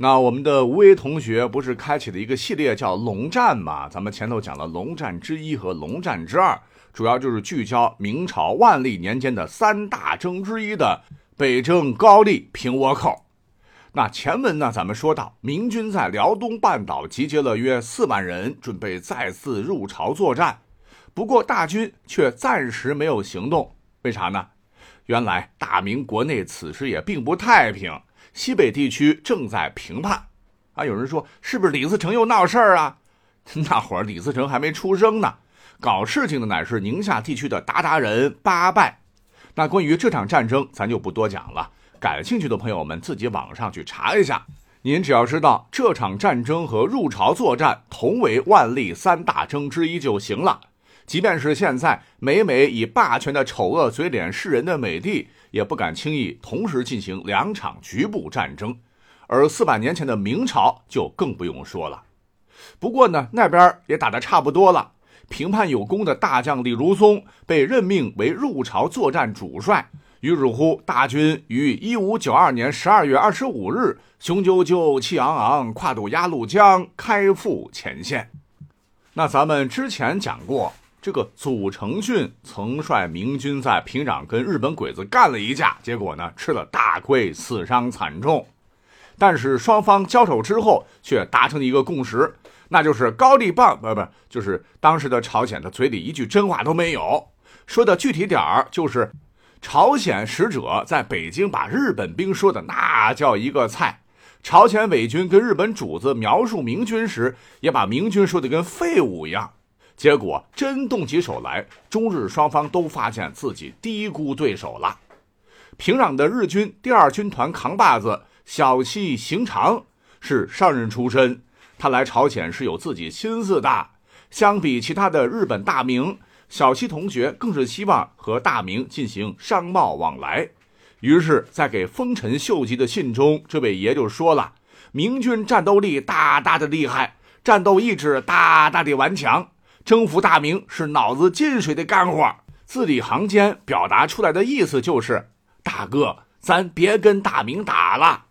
那我们的吴为同学不是开启了一个系列叫“龙战”吗？咱们前头讲了龙战之一和龙战之二，主要就是聚焦明朝万历年间的三大征之一的北征高丽、平倭寇。那前文呢，咱们说到明军在辽东半岛集结了约四万人，准备再次入朝作战。不过大军却暂时没有行动，为啥呢？原来大明国内此时也并不太平，西北地区正在平叛。啊，有人说是不是李自成又闹事儿啊？那会儿李自成还没出生呢，搞事情的乃是宁夏地区的鞑靼人八拜。那关于这场战争，咱就不多讲了。感兴趣的朋友们自己网上去查一下。您只要知道这场战争和入朝作战同为万历三大征之一就行了。即便是现在每每以霸权的丑恶嘴脸示人的美帝，也不敢轻易同时进行两场局部战争。而四百年前的明朝就更不用说了。不过呢，那边也打得差不多了。平叛有功的大将李如松被任命为入朝作战主帅。于是乎，大军于一五九二年十二月二十五日，雄赳赳、气昂昂，跨渡鸭绿江，开赴前线。那咱们之前讲过。这个祖承训曾率明军在平壤跟日本鬼子干了一架，结果呢吃了大亏，死伤惨重。但是双方交手之后却达成一个共识，那就是高丽棒不不，就是当时的朝鲜的嘴里一句真话都没有。说的具体点儿，就是朝鲜使者在北京把日本兵说的那叫一个菜，朝鲜伪军跟日本主子描述明军时，也把明军说的跟废物一样。结果真动起手来，中日双方都发现自己低估对手了。平壤的日军第二军团扛把子小西行长是商人出身，他来朝鲜是有自己心思的。相比其他的日本大名，小西同学更是希望和大明进行商贸往来。于是，在给丰臣秀吉的信中，这位爷就说了：“明军战斗力大大的厉害，战斗意志大大的顽强。”征服大明是脑子进水的干活，字里行间表达出来的意思就是：大哥，咱别跟大明打了。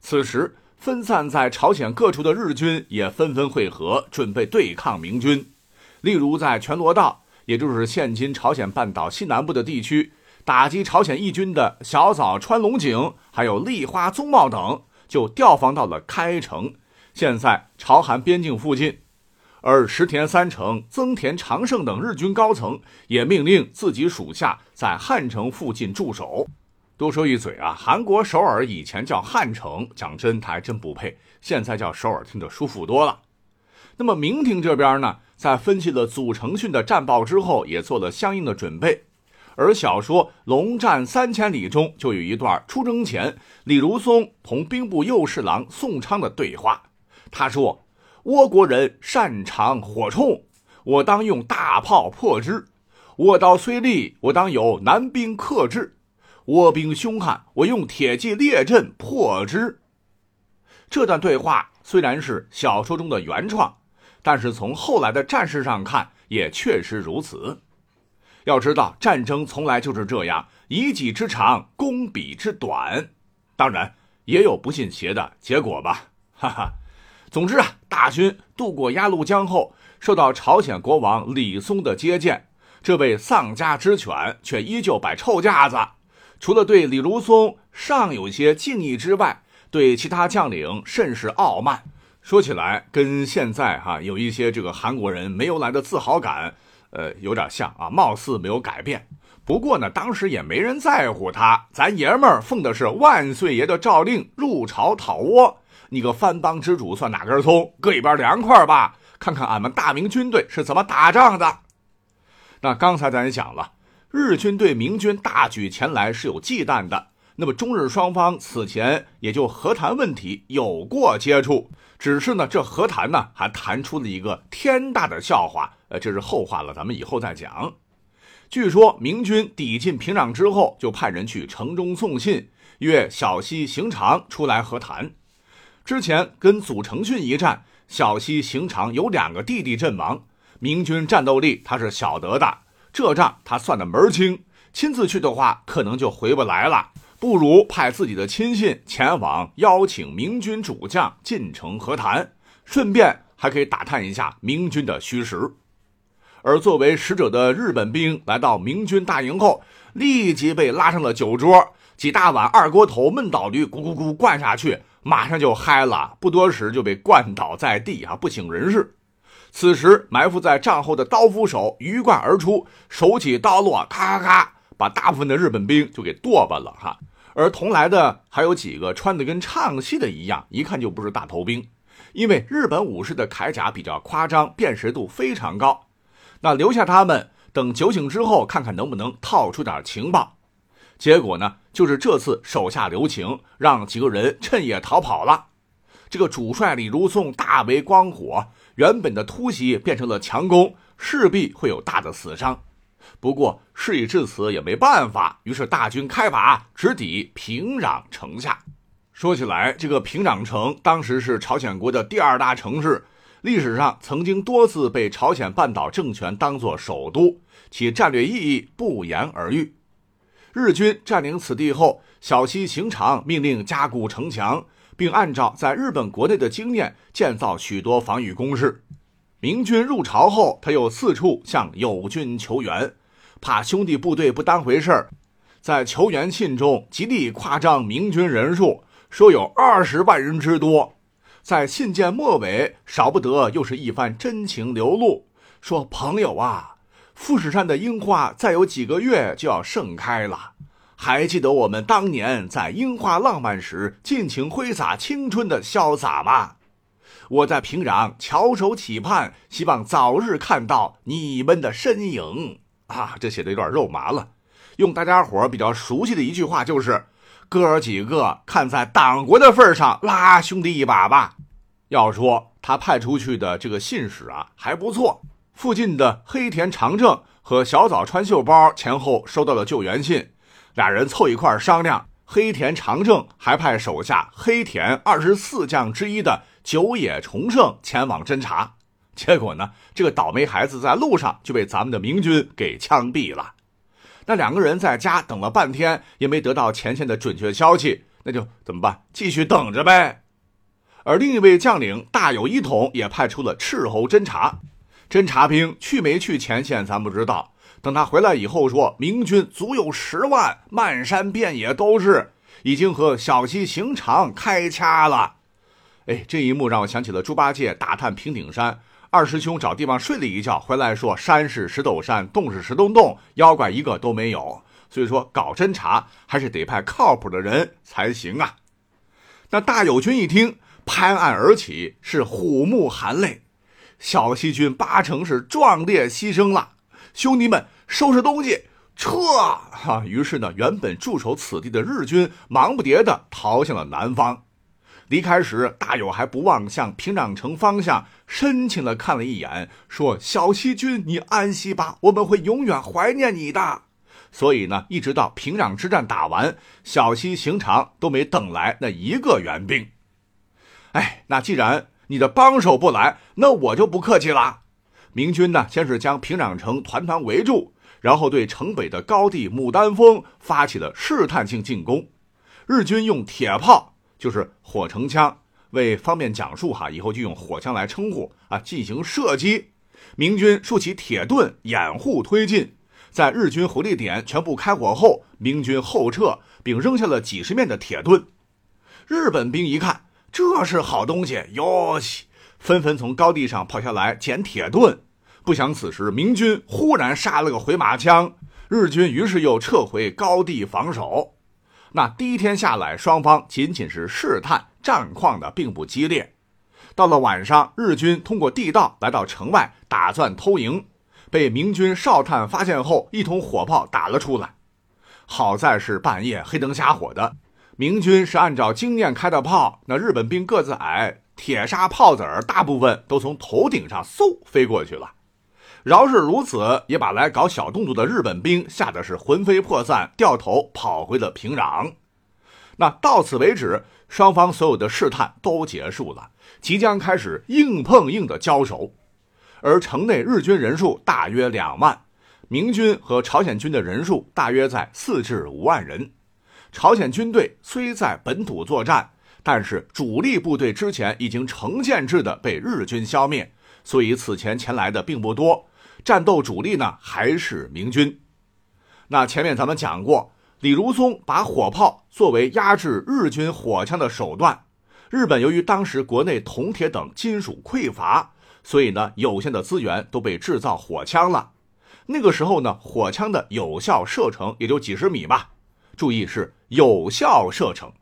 此时，分散在朝鲜各处的日军也纷纷会合，准备对抗明军。例如，在全罗道，也就是现今朝鲜半岛西南部的地区，打击朝鲜义军的小早川龙井，还有立花宗茂等，就调防到了开城，现在朝韩边境附近。而石田三成、增田长盛等日军高层也命令自己属下在汉城附近驻守。多说一嘴啊，韩国首尔以前叫汉城，讲真他还真不配。现在叫首尔，听着舒服多了。那么明廷这边呢，在分析了祖承训的战报之后，也做了相应的准备。而小说《龙战三千里》中就有一段出征前李如松同兵部右侍郎宋昌的对话，他说。倭国人擅长火铳，我当用大炮破之；倭刀虽利，我当有难兵克制；倭兵凶悍，我用铁骑列阵破之。这段对话虽然是小说中的原创，但是从后来的战事上看，也确实如此。要知道，战争从来就是这样，以己之长攻彼之短，当然也有不信邪的结果吧，哈哈。总之啊，大军渡过鸭绿江后，受到朝鲜国王李松的接见。这位丧家之犬却依旧摆臭架子，除了对李如松尚有些敬意之外，对其他将领甚是傲慢。说起来，跟现在哈有一些这个韩国人没由来的自豪感，呃，有点像啊，貌似没有改变。不过呢，当时也没人在乎他，咱爷们儿奉的是万岁爷的诏令，入朝讨倭。你个藩邦之主算哪根葱？搁一边凉快吧！看看俺们大明军队是怎么打仗的。那刚才咱也讲了，日军对明军大举前来是有忌惮的。那么中日双方此前也就和谈问题有过接触，只是呢，这和谈呢还谈出了一个天大的笑话。呃，这是后话了，咱们以后再讲。据说明军抵近平壤之后，就派人去城中送信，约小西行长出来和谈。之前跟祖承训一战，小西行长有两个弟弟阵亡，明军战斗力他是晓得的，这账他算的门清。亲自去的话，可能就回不来了。不如派自己的亲信前往邀请明军主将进城和谈，顺便还可以打探一下明军的虚实。而作为使者的日本兵来到明军大营后，立即被拉上了酒桌，几大碗二锅头焖倒驴咕咕咕灌下去，马上就嗨了，不多时就被灌倒在地啊，不省人事。此时埋伏在帐后的刀斧手鱼贯而出，手起刀落，咔咔咔，把大部分的日本兵就给剁巴了哈。而同来的还有几个穿的跟唱戏的一样，一看就不是大头兵，因为日本武士的铠甲比较夸张，辨识度非常高。那留下他们，等酒醒之后，看看能不能套出点情报。结果呢，就是这次手下留情，让几个人趁夜逃跑了。这个主帅李如松大为光火，原本的突袭变成了强攻，势必会有大的死伤。不过事已至此，也没办法，于是大军开拔，直抵平壤城下。说起来，这个平壤城当时是朝鲜国的第二大城市。历史上曾经多次被朝鲜半岛政权当作首都，其战略意义不言而喻。日军占领此地后，小西行长命令加固城墙，并按照在日本国内的经验建造许多防御工事。明军入朝后，他又四处向友军求援，怕兄弟部队不当回事儿，在求援信中极力夸张明军人数，说有二十万人之多。在信件末尾，少不得又是一番真情流露，说：“朋友啊，富士山的樱花再有几个月就要盛开了，还记得我们当年在樱花浪漫时尽情挥洒青春的潇洒吗？我在平壤翘首企盼，希望早日看到你们的身影啊！”这写的有点肉麻了，用大家伙比较熟悉的一句话就是。哥儿几个，看在党国的份上，拉兄弟一把吧。要说他派出去的这个信使啊，还不错。附近的黑田长政和小早川秀包前后收到了救援信，俩人凑一块商量。黑田长政还派手下黑田二十四将之一的久野重胜前往侦查。结果呢，这个倒霉孩子在路上就被咱们的明军给枪毙了。那两个人在家等了半天，也没得到前线的准确消息，那就怎么办？继续等着呗。而另一位将领大有一统也派出了斥候侦察，侦察兵去没去前线咱不知道。等他回来以后说，明军足有十万，漫山遍野都是，已经和小西行长开掐了。哎，这一幕让我想起了猪八戒打探平顶山。二师兄找地方睡了一觉，回来说山是石头山，洞是石头洞，妖怪一个都没有。所以说搞侦查还是得派靠谱的人才行啊。那大友军一听，拍案而起，是虎目含泪。小西军八成是壮烈牺牲了，兄弟们收拾东西撤！哈，于是呢，原本驻守此地的日军忙不迭地逃向了南方。离开时，大友还不忘向平壤城方向深情地看了一眼，说：“小西军，你安息吧，我们会永远怀念你的。”所以呢，一直到平壤之战打完，小西行长都没等来那一个援兵。哎，那既然你的帮手不来，那我就不客气了。明军呢，先是将平壤城团团围住，然后对城北的高地牡丹峰发起了试探性进攻。日军用铁炮。就是火绳枪，为方便讲述哈，以后就用火枪来称呼啊。进行射击，明军竖起铁盾掩护推进，在日军火力点全部开火后，明军后撤，并扔下了几十面的铁盾。日本兵一看这是好东西，哟西，纷纷从高地上跑下来捡铁盾。不想此时明军忽然杀了个回马枪，日军于是又撤回高地防守。那第一天下来，双方仅仅是试探，战况的并不激烈。到了晚上，日军通过地道来到城外，打算偷营，被明军哨探发现后，一通火炮打了出来。好在是半夜黑灯瞎火的，明军是按照经验开的炮，那日本兵个子矮，铁砂炮子儿大部分都从头顶上嗖飞过去了。饶是如此，也把来搞小动作的日本兵吓得是魂飞魄散，掉头跑回了平壤。那到此为止，双方所有的试探都结束了，即将开始硬碰硬的交手。而城内日军人数大约两万，明军和朝鲜军的人数大约在四至五万人。朝鲜军队虽在本土作战，但是主力部队之前已经成建制的被日军消灭，所以此前前来的并不多。战斗主力呢还是明军。那前面咱们讲过，李如松把火炮作为压制日军火枪的手段。日本由于当时国内铜铁等金属匮乏，所以呢有限的资源都被制造火枪了。那个时候呢，火枪的有效射程也就几十米吧。注意是有效射程，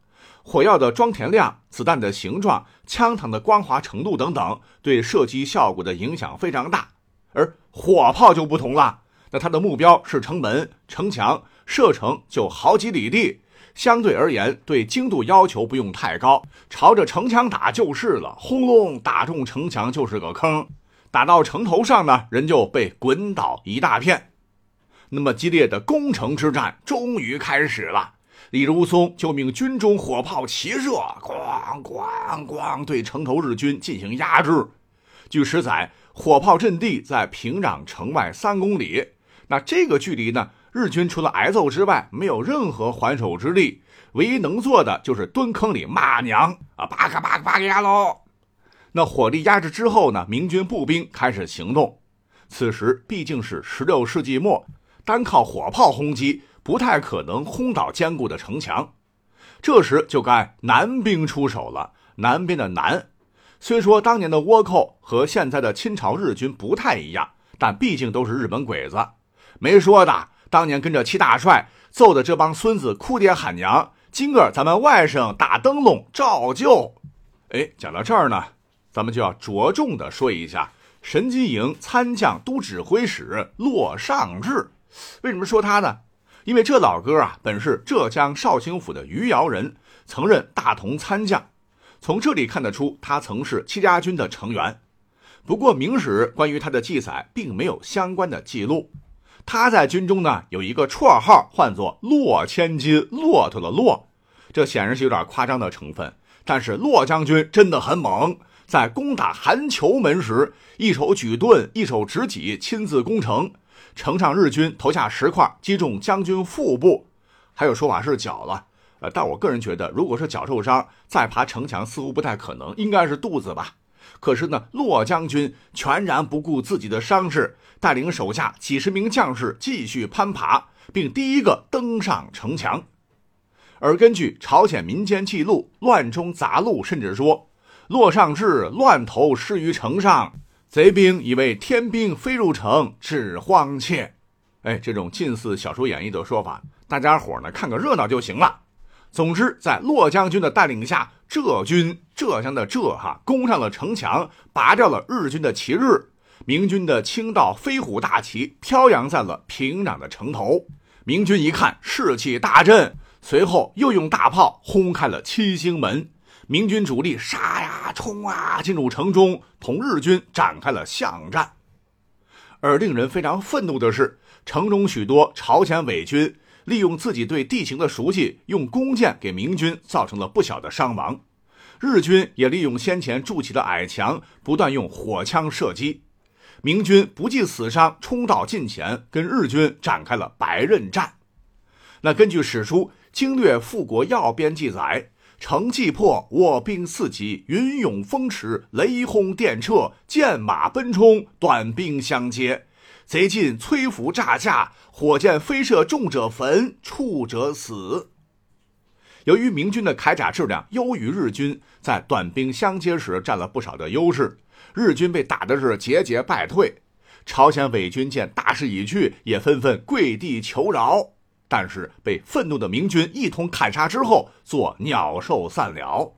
火药的装填量、子弹的形状、枪膛的光滑程度等等，对射击效果的影响非常大。而火炮就不同了，那它的目标是城门、城墙，射程就好几里地。相对而言，对精度要求不用太高，朝着城墙打就是了。轰隆，打中城墙就是个坑，打到城头上呢，人就被滚倒一大片。那么激烈的攻城之战终于开始了。李如松就命军中火炮齐射，咣咣咣，对城头日军进行压制。据史载，火炮阵地在平壤城外三公里。那这个距离呢？日军除了挨揍之外，没有任何还手之力，唯一能做的就是蹲坑里骂娘啊！八嘎八嘎八嘎呀喽！那火力压制之后呢？明军步兵开始行动。此时毕竟是十六世纪末，单靠火炮轰击不太可能轰倒坚固的城墙。这时就该南兵出手了。南边的南，虽说当年的倭寇和现在的清朝日军不太一样，但毕竟都是日本鬼子，没说的。当年跟着七大帅揍的这帮孙子哭爹喊娘，今个咱们外甥打灯笼照旧。哎，讲到这儿呢，咱们就要着重的说一下神机营参将都指挥使骆尚志。为什么说他呢？因为这老哥啊，本是浙江绍兴府的余姚人，曾任大同参将。从这里看得出，他曾是戚家军的成员。不过，明史关于他的记载并没有相关的记录。他在军中呢有一个绰号，唤作“骆千金”，骆驼的骆，这显然是有点夸张的成分。但是骆将军真的很猛，在攻打韩球门时，一手举盾，一手执戟，亲自攻城，城上日军投下石块，击中将军腹部，还有说法是脚了。呃，但我个人觉得，如果是脚受伤再爬城墙，似乎不太可能，应该是肚子吧。可是呢，骆将军全然不顾自己的伤势，带领手下几十名将士继续攀爬，并第一个登上城墙。而根据朝鲜民间记录，《乱中杂录》甚至说，骆尚志乱投失于城上，贼兵以为天兵飞入城，致荒怯。哎，这种近似小说演绎的说法，大家伙呢看个热闹就行了。总之，在骆将军的带领下。浙军，浙江的浙哈，攻上了城墙，拔掉了日军的旗帜。明军的青道飞虎大旗飘扬在了平壤的城头。明军一看士气大振，随后又用大炮轰开了七星门。明军主力杀呀冲啊，进入城中，同日军展开了巷战。而令人非常愤怒的是，城中许多朝鲜伪军。利用自己对地形的熟悉，用弓箭给明军造成了不小的伤亡。日军也利用先前筑起的矮墙，不断用火枪射击。明军不计死伤，冲到近前，跟日军展开了白刃战。那根据史书《经略富国要编》记载，城既破，我兵四级，云涌风驰，雷轰电掣，箭马奔冲，短兵相接。贼进摧伏炸架，火箭飞射，重者焚，触者死。由于明军的铠甲质量优于日军，在短兵相接时占了不少的优势，日军被打的是节节败退。朝鲜伪军见大势已去，也纷纷跪地求饶。但是被愤怒的明军一通砍杀之后，做鸟兽散了。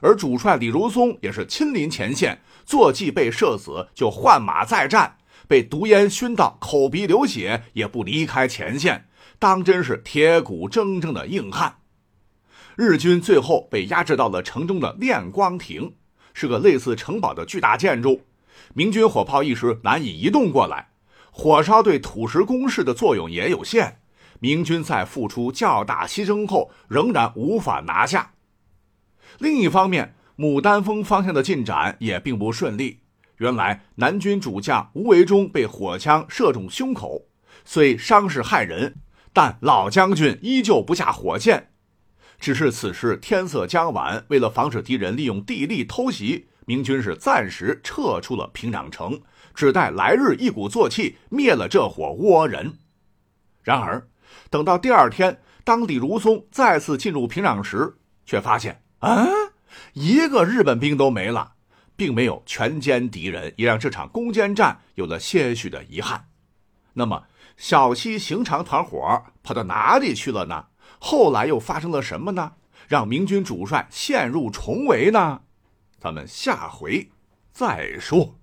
而主帅李如松也是亲临前线，坐骑被射死，就换马再战。被毒烟熏到口鼻流血，也不离开前线，当真是铁骨铮铮的硬汉。日军最后被压制到了城中的练光亭，是个类似城堡的巨大建筑。明军火炮一时难以移动过来，火烧对土石工事的作用也有限。明军在付出较大牺牲后，仍然无法拿下。另一方面，牡丹峰方向的进展也并不顺利。原来南军主将吴维忠被火枪射中胸口，虽伤势骇人，但老将军依旧不下火线。只是此时天色将晚，为了防止敌人利用地利偷袭，明军是暂时撤出了平壤城，只待来日一鼓作气灭了这伙倭人。然而，等到第二天，当李如松再次进入平壤时，却发现啊，一个日本兵都没了，并没有全歼敌人，也让这场攻坚战有了些许的遗憾。那么，小西行长团伙跑到哪里去了呢？后来又发生了什么呢？让明军主帅陷入重围呢？咱们下回再说。